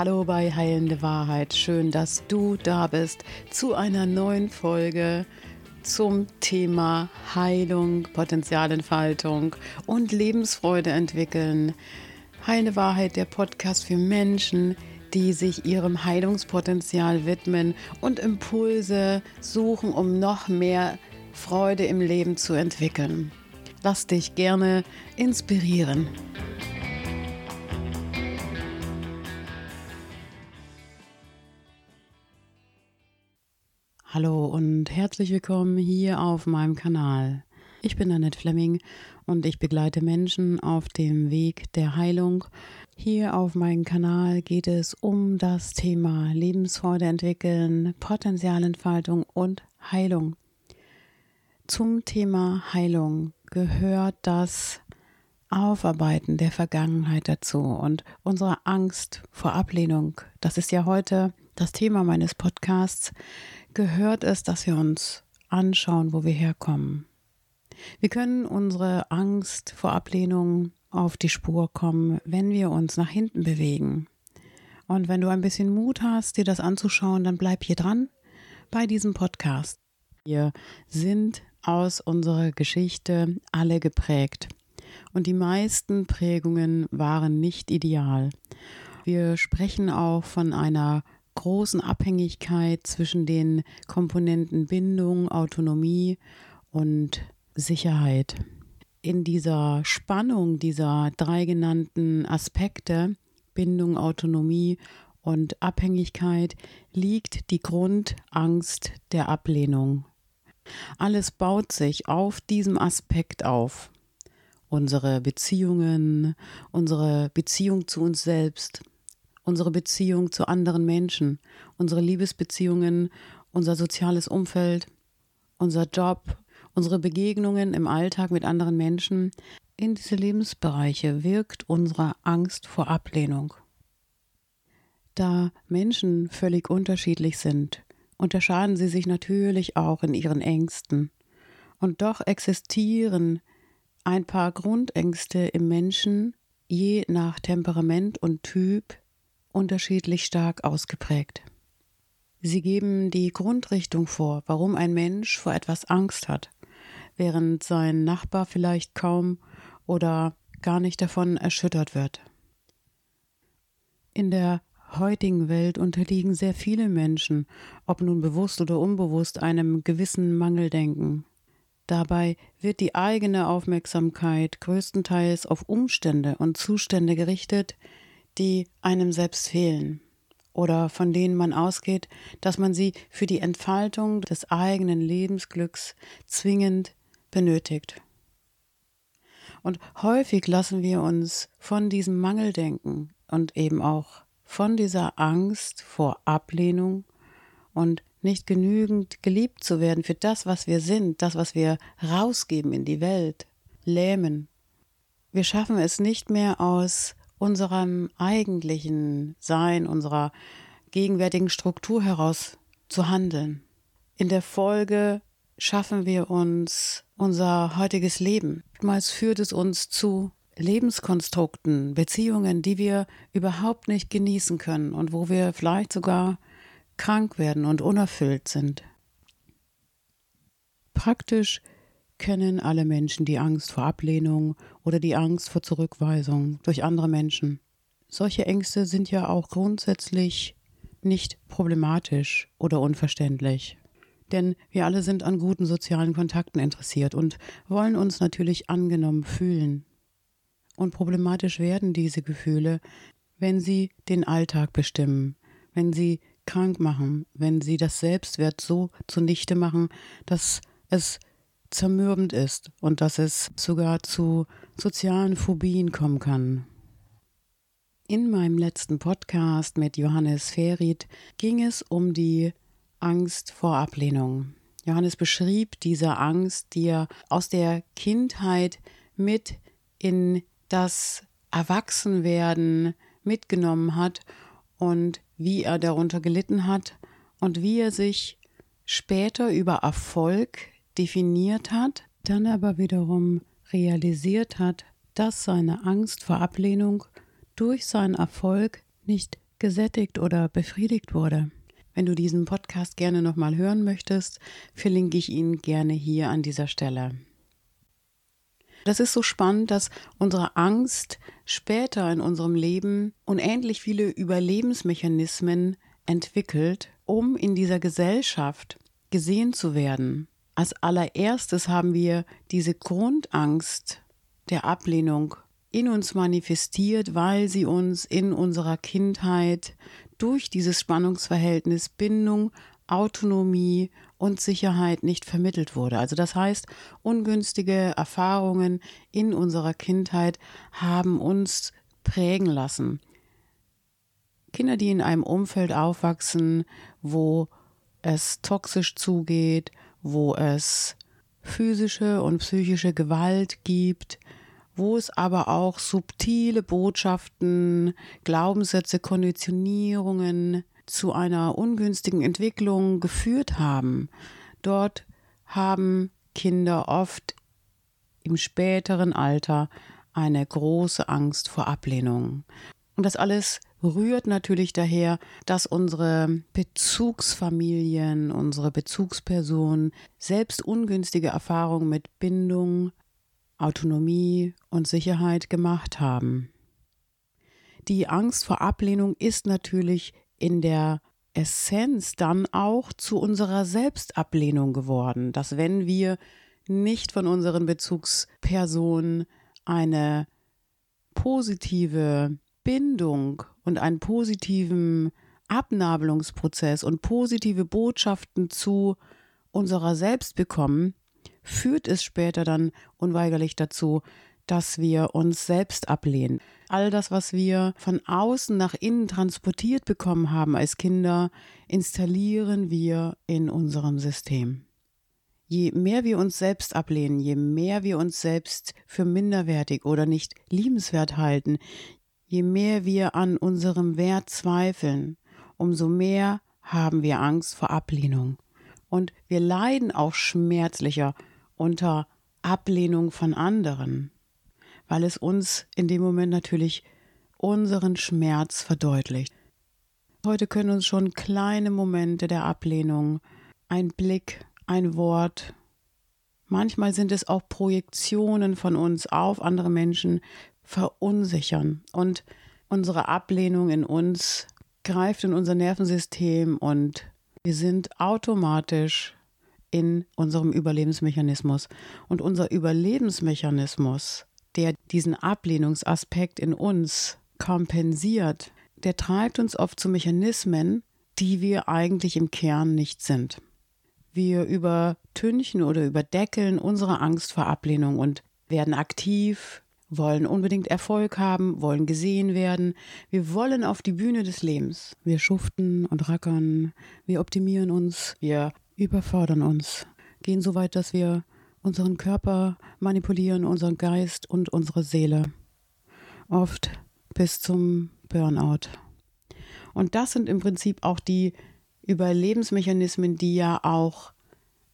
Hallo bei Heilende Wahrheit. Schön, dass du da bist zu einer neuen Folge zum Thema Heilung, Potenzialentfaltung und Lebensfreude entwickeln. Heilende Wahrheit, der Podcast für Menschen, die sich ihrem Heilungspotenzial widmen und Impulse suchen, um noch mehr Freude im Leben zu entwickeln. Lass dich gerne inspirieren. Hallo und herzlich willkommen hier auf meinem Kanal. Ich bin Annette Fleming und ich begleite Menschen auf dem Weg der Heilung. Hier auf meinem Kanal geht es um das Thema Lebensfreude entwickeln, Potenzialentfaltung und Heilung. Zum Thema Heilung gehört das Aufarbeiten der Vergangenheit dazu und unsere Angst vor Ablehnung. Das ist ja heute das Thema meines Podcasts. Gehört es, dass wir uns anschauen, wo wir herkommen. Wir können unsere Angst vor Ablehnung auf die Spur kommen, wenn wir uns nach hinten bewegen. Und wenn du ein bisschen Mut hast, dir das anzuschauen, dann bleib hier dran bei diesem Podcast. Wir sind aus unserer Geschichte alle geprägt. Und die meisten Prägungen waren nicht ideal. Wir sprechen auch von einer großen Abhängigkeit zwischen den Komponenten Bindung, Autonomie und Sicherheit. In dieser Spannung dieser drei genannten Aspekte Bindung, Autonomie und Abhängigkeit liegt die Grundangst der Ablehnung. Alles baut sich auf diesem Aspekt auf. Unsere Beziehungen, unsere Beziehung zu uns selbst, unsere Beziehung zu anderen Menschen, unsere Liebesbeziehungen, unser soziales Umfeld, unser Job, unsere Begegnungen im Alltag mit anderen Menschen. In diese Lebensbereiche wirkt unsere Angst vor Ablehnung. Da Menschen völlig unterschiedlich sind, unterscheiden sie sich natürlich auch in ihren Ängsten. Und doch existieren ein paar Grundängste im Menschen, je nach Temperament und Typ, unterschiedlich stark ausgeprägt. Sie geben die Grundrichtung vor, warum ein Mensch vor etwas Angst hat, während sein Nachbar vielleicht kaum oder gar nicht davon erschüttert wird. In der heutigen Welt unterliegen sehr viele Menschen, ob nun bewusst oder unbewusst, einem gewissen Mangeldenken. Dabei wird die eigene Aufmerksamkeit größtenteils auf Umstände und Zustände gerichtet, die einem selbst fehlen oder von denen man ausgeht, dass man sie für die Entfaltung des eigenen Lebensglücks zwingend benötigt. Und häufig lassen wir uns von diesem Mangeldenken und eben auch von dieser Angst vor Ablehnung und nicht genügend geliebt zu werden für das, was wir sind, das, was wir rausgeben in die Welt, lähmen. Wir schaffen es nicht mehr aus unserem eigentlichen Sein, unserer gegenwärtigen Struktur heraus zu handeln. In der Folge schaffen wir uns unser heutiges Leben. Oftmals führt es uns zu Lebenskonstrukten, Beziehungen, die wir überhaupt nicht genießen können und wo wir vielleicht sogar krank werden und unerfüllt sind. Praktisch kennen alle Menschen die Angst vor Ablehnung oder die Angst vor Zurückweisung durch andere Menschen. Solche Ängste sind ja auch grundsätzlich nicht problematisch oder unverständlich. Denn wir alle sind an guten sozialen Kontakten interessiert und wollen uns natürlich angenommen fühlen. Und problematisch werden diese Gefühle, wenn sie den Alltag bestimmen, wenn sie krank machen, wenn sie das Selbstwert so zunichte machen, dass es zermürbend ist und dass es sogar zu sozialen Phobien kommen kann. In meinem letzten Podcast mit Johannes Ferit ging es um die Angst vor Ablehnung. Johannes beschrieb diese Angst, die er aus der Kindheit mit in das Erwachsenwerden mitgenommen hat und wie er darunter gelitten hat und wie er sich später über Erfolg definiert hat, dann aber wiederum realisiert hat, dass seine Angst vor Ablehnung durch seinen Erfolg nicht gesättigt oder befriedigt wurde. Wenn du diesen Podcast gerne nochmal hören möchtest, verlinke ich ihn gerne hier an dieser Stelle. Das ist so spannend, dass unsere Angst später in unserem Leben unendlich viele Überlebensmechanismen entwickelt, um in dieser Gesellschaft gesehen zu werden. Als allererstes haben wir diese Grundangst der Ablehnung in uns manifestiert, weil sie uns in unserer Kindheit durch dieses Spannungsverhältnis Bindung, Autonomie und Sicherheit nicht vermittelt wurde. Also das heißt, ungünstige Erfahrungen in unserer Kindheit haben uns prägen lassen. Kinder, die in einem Umfeld aufwachsen, wo es toxisch zugeht, wo es physische und psychische Gewalt gibt, wo es aber auch subtile Botschaften, Glaubenssätze, Konditionierungen zu einer ungünstigen Entwicklung geführt haben. Dort haben Kinder oft im späteren Alter eine große Angst vor Ablehnung. Und das alles rührt natürlich daher, dass unsere Bezugsfamilien, unsere Bezugspersonen selbst ungünstige Erfahrungen mit Bindung, Autonomie und Sicherheit gemacht haben. Die Angst vor Ablehnung ist natürlich in der Essenz dann auch zu unserer Selbstablehnung geworden, dass wenn wir nicht von unseren Bezugspersonen eine positive Bindung und einen positiven Abnabelungsprozess und positive Botschaften zu unserer selbst bekommen, führt es später dann unweigerlich dazu, dass wir uns selbst ablehnen. All das, was wir von außen nach innen transportiert bekommen haben als Kinder, installieren wir in unserem System. Je mehr wir uns selbst ablehnen, je mehr wir uns selbst für minderwertig oder nicht liebenswert halten, je mehr wir an unserem Wert zweifeln, umso mehr haben wir Angst vor Ablehnung. Und wir leiden auch schmerzlicher unter Ablehnung von anderen, weil es uns in dem Moment natürlich unseren Schmerz verdeutlicht. Heute können uns schon kleine Momente der Ablehnung, ein Blick, ein Wort, manchmal sind es auch Projektionen von uns auf andere Menschen, verunsichern. Und unsere Ablehnung in uns greift in unser Nervensystem und wir sind automatisch in unserem Überlebensmechanismus. Und unser Überlebensmechanismus, der diesen Ablehnungsaspekt in uns kompensiert, der treibt uns oft zu Mechanismen, die wir eigentlich im Kern nicht sind. Wir übertünchen oder überdeckeln unsere Angst vor Ablehnung und werden aktiv, wollen unbedingt Erfolg haben, wollen gesehen werden. Wir wollen auf die Bühne des Lebens. Wir schuften und rackern, wir optimieren uns, wir überfordern uns, gehen so weit, dass wir unseren Körper manipulieren, unseren Geist und unsere Seele. Oft bis zum Burnout. Und das sind im Prinzip auch die Überlebensmechanismen, die ja auch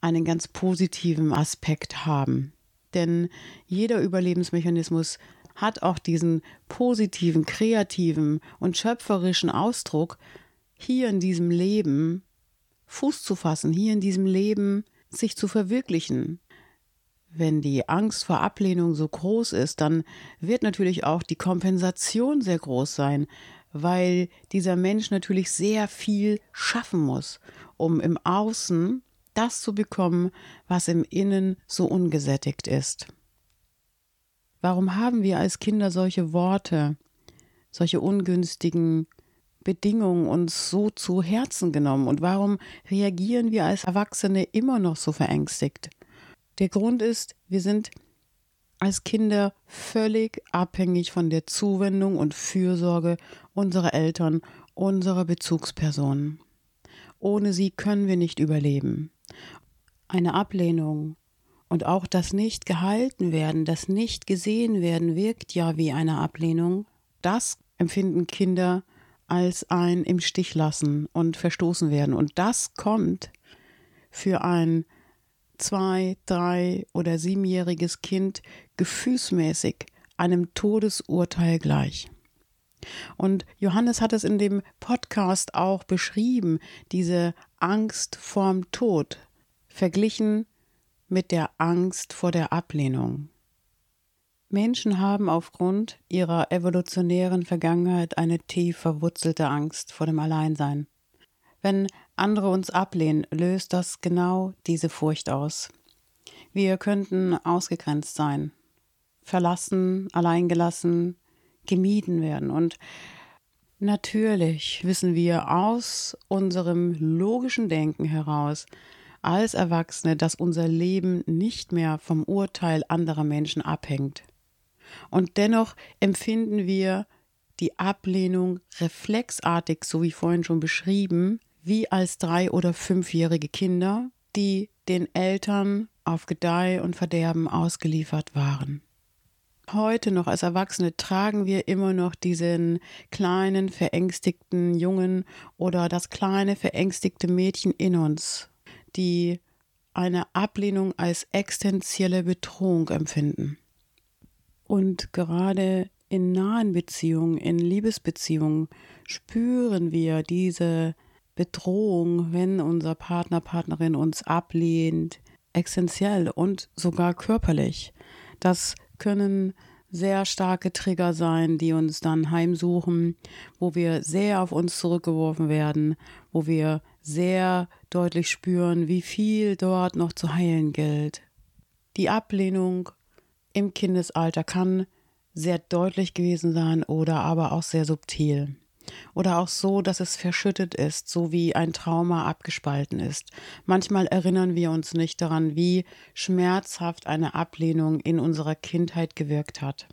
einen ganz positiven Aspekt haben. Denn jeder Überlebensmechanismus hat auch diesen positiven, kreativen und schöpferischen Ausdruck, hier in diesem Leben Fuß zu fassen, hier in diesem Leben sich zu verwirklichen. Wenn die Angst vor Ablehnung so groß ist, dann wird natürlich auch die Kompensation sehr groß sein, weil dieser Mensch natürlich sehr viel schaffen muss, um im Außen das zu bekommen, was im Innen so ungesättigt ist. Warum haben wir als Kinder solche Worte, solche ungünstigen Bedingungen uns so zu Herzen genommen und warum reagieren wir als Erwachsene immer noch so verängstigt? Der Grund ist, wir sind als Kinder völlig abhängig von der Zuwendung und Fürsorge unserer Eltern, unserer Bezugspersonen. Ohne sie können wir nicht überleben. Eine Ablehnung und auch das nicht gehalten werden, das nicht gesehen werden, wirkt ja wie eine Ablehnung. Das empfinden Kinder als ein im Stich lassen und verstoßen werden. Und das kommt für ein zwei, drei oder siebenjähriges Kind gefühlsmäßig einem Todesurteil gleich. Und Johannes hat es in dem Podcast auch beschrieben, diese Angst vorm Tod, verglichen mit der Angst vor der Ablehnung. Menschen haben aufgrund ihrer evolutionären Vergangenheit eine tief verwurzelte Angst vor dem Alleinsein. Wenn andere uns ablehnen, löst das genau diese Furcht aus. Wir könnten ausgegrenzt sein, verlassen, alleingelassen, gemieden werden. Und natürlich wissen wir aus unserem logischen Denken heraus, als Erwachsene, dass unser Leben nicht mehr vom Urteil anderer Menschen abhängt. Und dennoch empfinden wir die Ablehnung reflexartig, so wie vorhin schon beschrieben, wie als drei- oder fünfjährige Kinder, die den Eltern auf Gedeih und Verderben ausgeliefert waren. Heute noch als Erwachsene tragen wir immer noch diesen kleinen, verängstigten Jungen oder das kleine, verängstigte Mädchen in uns, die eine Ablehnung als existenzielle Bedrohung empfinden. Und gerade in nahen Beziehungen, in Liebesbeziehungen spüren wir diese Bedrohung, wenn unser Partner, Partnerin uns ablehnt, essentiell und sogar körperlich. Das können sehr starke Trigger sein, die uns dann heimsuchen, wo wir sehr auf uns zurückgeworfen werden, wo wir sehr deutlich spüren, wie viel dort noch zu heilen gilt. Die Ablehnung im Kindesalter kann sehr deutlich gewesen sein oder aber auch sehr subtil. Oder auch so, dass es verschüttet ist, so wie ein Trauma abgespalten ist. Manchmal erinnern wir uns nicht daran, wie schmerzhaft eine Ablehnung in unserer Kindheit gewirkt hat.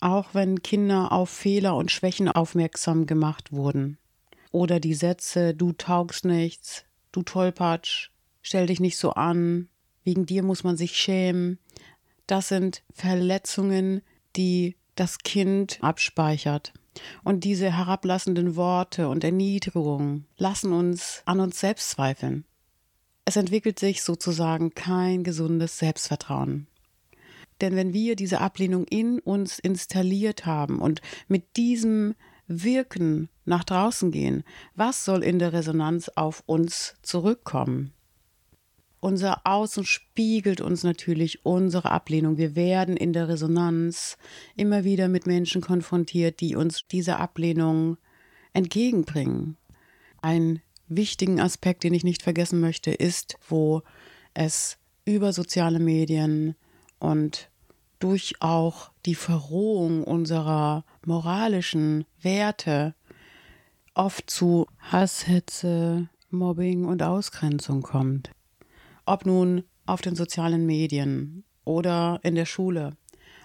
Auch wenn Kinder auf Fehler und Schwächen aufmerksam gemacht wurden. Oder die Sätze Du taugst nichts, du Tollpatsch, stell dich nicht so an, wegen dir muss man sich schämen. Das sind Verletzungen, die das Kind abspeichert. Und diese herablassenden Worte und Erniedrigungen lassen uns an uns selbst zweifeln. Es entwickelt sich sozusagen kein gesundes Selbstvertrauen. Denn wenn wir diese Ablehnung in uns installiert haben und mit diesem Wirken nach draußen gehen, was soll in der Resonanz auf uns zurückkommen? Unser Außen spiegelt uns natürlich unsere Ablehnung. Wir werden in der Resonanz immer wieder mit Menschen konfrontiert, die uns diese Ablehnung entgegenbringen. Ein wichtigen Aspekt, den ich nicht vergessen möchte, ist, wo es über soziale Medien und durch auch die Verrohung unserer moralischen Werte oft zu Hasshetze, Mobbing und Ausgrenzung kommt ob nun auf den sozialen Medien oder in der Schule,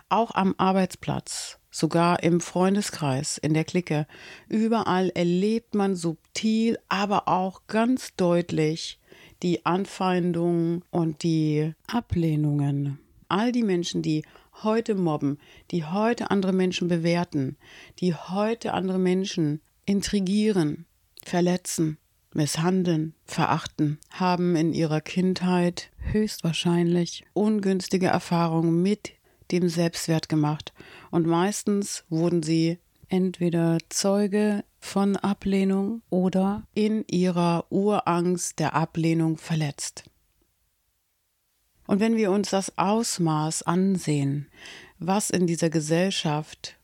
auch am Arbeitsplatz, sogar im Freundeskreis, in der Clique, überall erlebt man subtil, aber auch ganz deutlich die Anfeindungen und die Ablehnungen. All die Menschen, die heute mobben, die heute andere Menschen bewerten, die heute andere Menschen intrigieren, verletzen, misshandeln, verachten, haben in ihrer Kindheit höchstwahrscheinlich ungünstige Erfahrungen mit dem Selbstwert gemacht und meistens wurden sie entweder Zeuge von Ablehnung oder in ihrer Urangst der Ablehnung verletzt. Und wenn wir uns das Ausmaß ansehen, was in dieser Gesellschaft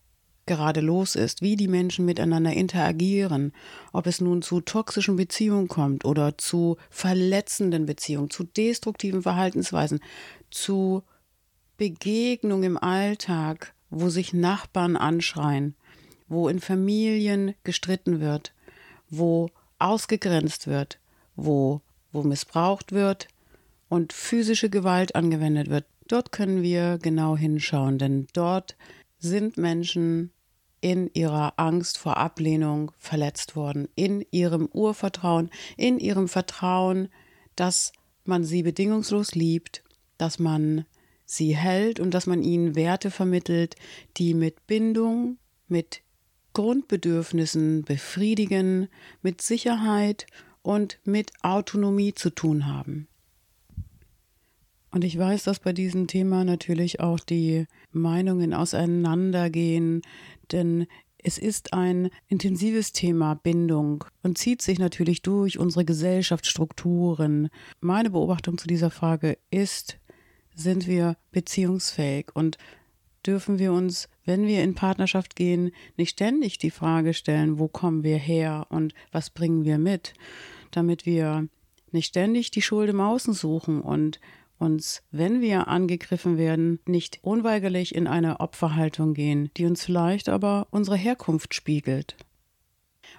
gerade los ist, wie die Menschen miteinander interagieren, ob es nun zu toxischen Beziehungen kommt oder zu verletzenden Beziehungen, zu destruktiven Verhaltensweisen, zu Begegnungen im Alltag, wo sich Nachbarn anschreien, wo in Familien gestritten wird, wo ausgegrenzt wird, wo, wo missbraucht wird und physische Gewalt angewendet wird. Dort können wir genau hinschauen, denn dort sind Menschen in ihrer Angst vor Ablehnung verletzt worden, in ihrem Urvertrauen, in ihrem Vertrauen, dass man sie bedingungslos liebt, dass man sie hält und dass man ihnen Werte vermittelt, die mit Bindung, mit Grundbedürfnissen befriedigen, mit Sicherheit und mit Autonomie zu tun haben. Und ich weiß, dass bei diesem Thema natürlich auch die Meinungen auseinandergehen, denn Es ist ein intensives Thema Bindung und zieht sich natürlich durch unsere Gesellschaftsstrukturen. Meine Beobachtung zu dieser Frage ist, sind wir beziehungsfähig und dürfen wir uns, wenn wir in Partnerschaft gehen, nicht ständig die Frage stellen, wo kommen wir her und was bringen wir mit, damit wir nicht ständig die Schuld im Außen suchen und uns, wenn wir angegriffen werden, nicht unweigerlich in eine Opferhaltung gehen, die uns vielleicht aber unsere Herkunft spiegelt.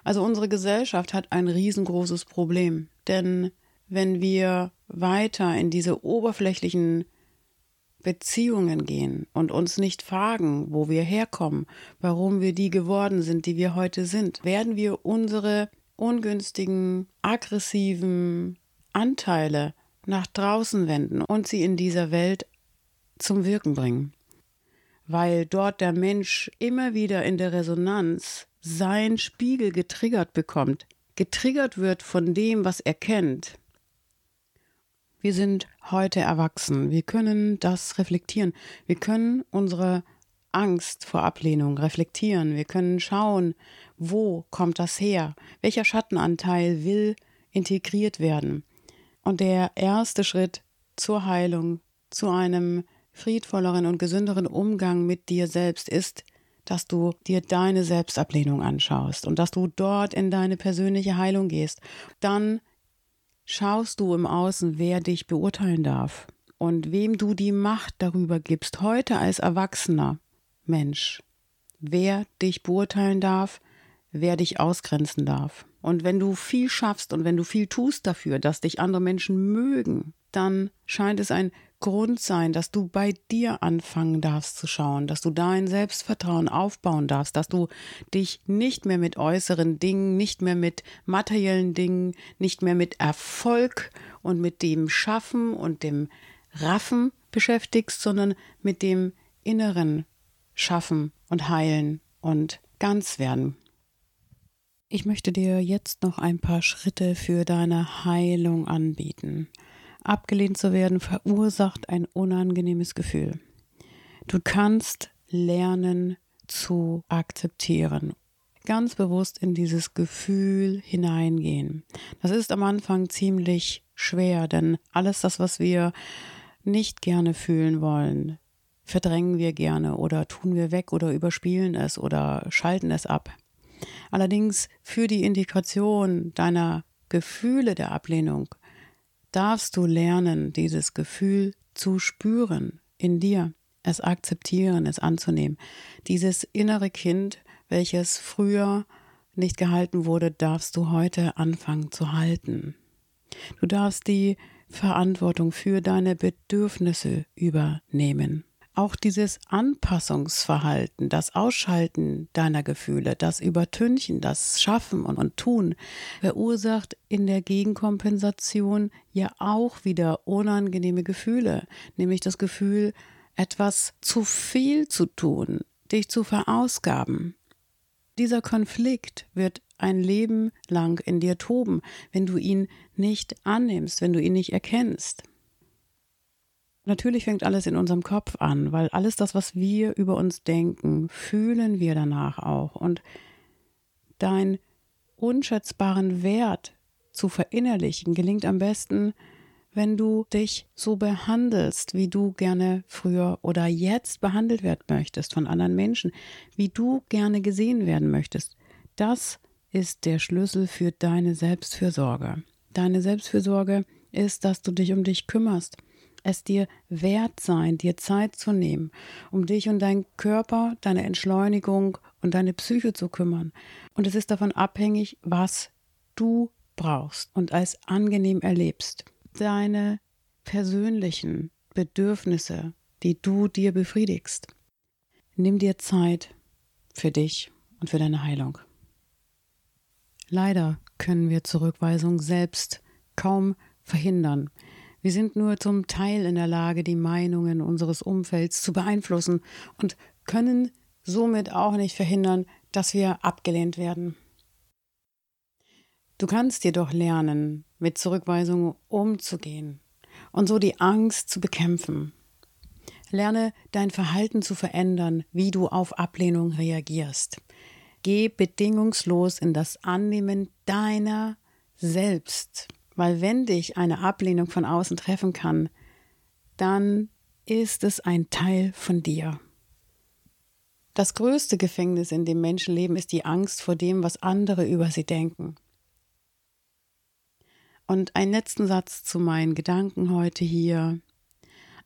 Also unsere Gesellschaft hat ein riesengroßes Problem, denn wenn wir weiter in diese oberflächlichen Beziehungen gehen und uns nicht fragen, wo wir herkommen, warum wir die geworden sind, die wir heute sind, werden wir unsere ungünstigen, aggressiven Anteile nach draußen wenden und sie in dieser Welt zum Wirken bringen. Weil dort der Mensch immer wieder in der Resonanz sein Spiegel getriggert bekommt, getriggert wird von dem, was er kennt. Wir sind heute erwachsen, wir können das reflektieren, wir können unsere Angst vor Ablehnung reflektieren, wir können schauen, wo kommt das her, welcher Schattenanteil will integriert werden. Und der erste Schritt zur Heilung, zu einem friedvolleren und gesünderen Umgang mit dir selbst ist, dass du dir deine Selbstablehnung anschaust und dass du dort in deine persönliche Heilung gehst. Dann schaust du im Außen, wer dich beurteilen darf und wem du die Macht darüber gibst, heute als erwachsener Mensch, wer dich beurteilen darf, wer dich ausgrenzen darf. Und wenn du viel schaffst und wenn du viel tust dafür, dass dich andere Menschen mögen, dann scheint es ein Grund sein, dass du bei dir anfangen darfst zu schauen, dass du dein Selbstvertrauen aufbauen darfst, dass du dich nicht mehr mit äußeren Dingen, nicht mehr mit materiellen Dingen, nicht mehr mit Erfolg und mit dem Schaffen und dem Raffen beschäftigst, sondern mit dem inneren Schaffen und Heilen und ganz werden. Ich möchte dir jetzt noch ein paar Schritte für deine Heilung anbieten. Abgelehnt zu werden verursacht ein unangenehmes Gefühl. Du kannst lernen zu akzeptieren. Ganz bewusst in dieses Gefühl hineingehen. Das ist am Anfang ziemlich schwer, denn alles das, was wir nicht gerne fühlen wollen, verdrängen wir gerne oder tun wir weg oder überspielen es oder schalten es ab. Allerdings für die Integration deiner Gefühle der Ablehnung darfst du lernen, dieses Gefühl zu spüren in dir, es akzeptieren, es anzunehmen. Dieses innere Kind, welches früher nicht gehalten wurde, darfst du heute anfangen zu halten. Du darfst die Verantwortung für deine Bedürfnisse übernehmen. Auch dieses Anpassungsverhalten, das Ausschalten deiner Gefühle, das Übertünchen, das Schaffen und, und Tun verursacht in der Gegenkompensation ja auch wieder unangenehme Gefühle, nämlich das Gefühl, etwas zu viel zu tun, dich zu verausgaben. Dieser Konflikt wird ein Leben lang in dir toben, wenn du ihn nicht annimmst, wenn du ihn nicht erkennst. Natürlich fängt alles in unserem Kopf an, weil alles das, was wir über uns denken, fühlen wir danach auch. Und dein unschätzbaren Wert zu verinnerlichen gelingt am besten, wenn du dich so behandelst, wie du gerne früher oder jetzt behandelt werden möchtest von anderen Menschen, wie du gerne gesehen werden möchtest. Das ist der Schlüssel für deine Selbstfürsorge. Deine Selbstfürsorge ist, dass du dich um dich kümmerst, es dir wert sein, dir Zeit zu nehmen, um dich und deinen Körper, deine Entschleunigung und deine Psyche zu kümmern. Und es ist davon abhängig, was du brauchst und als angenehm erlebst. Deine persönlichen Bedürfnisse, die du dir befriedigst. Nimm dir Zeit für dich und für deine Heilung. Leider können wir Zurückweisung selbst kaum verhindern. Wir sind nur zum Teil in der Lage, die Meinungen unseres Umfelds zu beeinflussen und können somit auch nicht verhindern, dass wir abgelehnt werden. Du kannst jedoch lernen, mit Zurückweisungen umzugehen und so die Angst zu bekämpfen. Lerne dein Verhalten zu verändern, wie du auf Ablehnung reagierst. Geh bedingungslos in das Annehmen deiner selbst. Weil wenn dich eine Ablehnung von außen treffen kann, dann ist es ein Teil von dir. Das größte Gefängnis, in dem Menschen leben, ist die Angst vor dem, was andere über sie denken. Und einen letzten Satz zu meinen Gedanken heute hier.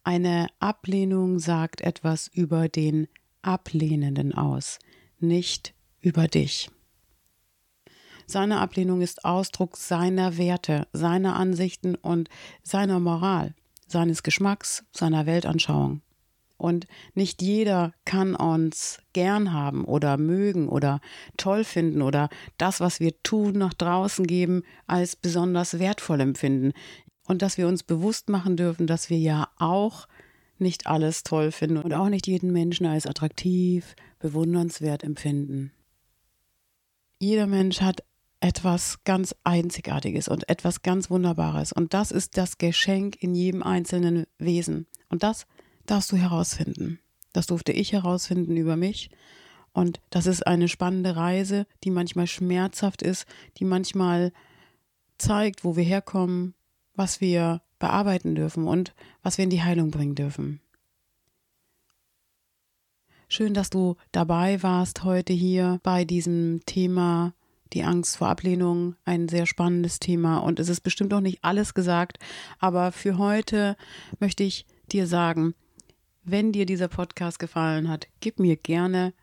Eine Ablehnung sagt etwas über den Ablehnenden aus, nicht über dich. Seine Ablehnung ist Ausdruck seiner Werte, seiner Ansichten und seiner Moral, seines Geschmacks, seiner Weltanschauung. Und nicht jeder kann uns gern haben oder mögen oder toll finden oder das, was wir tun, nach draußen geben, als besonders wertvoll empfinden. Und dass wir uns bewusst machen dürfen, dass wir ja auch nicht alles toll finden und auch nicht jeden Menschen als attraktiv, bewundernswert empfinden. Jeder Mensch hat etwas ganz Einzigartiges und etwas ganz Wunderbares. Und das ist das Geschenk in jedem einzelnen Wesen. Und das darfst du herausfinden. Das durfte ich herausfinden über mich. Und das ist eine spannende Reise, die manchmal schmerzhaft ist, die manchmal zeigt, wo wir herkommen, was wir bearbeiten dürfen und was wir in die Heilung bringen dürfen. Schön, dass du dabei warst heute hier bei diesem Thema die Angst vor Ablehnung, ein sehr spannendes Thema und es ist bestimmt auch nicht alles gesagt, aber für heute möchte ich dir sagen, wenn dir dieser Podcast gefallen hat, gib mir gerne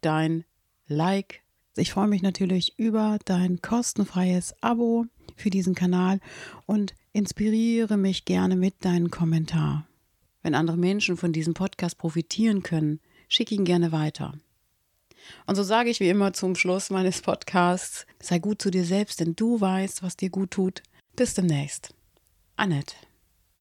dein Like. Ich freue mich natürlich über dein kostenfreies Abo für diesen Kanal und inspiriere mich gerne mit deinem Kommentar. Wenn andere Menschen von diesem Podcast profitieren können, schick ihn gerne weiter. Und so sage ich wie immer zum Schluss meines Podcasts, sei gut zu dir selbst, denn du weißt, was dir gut tut. Bis demnächst. Annette.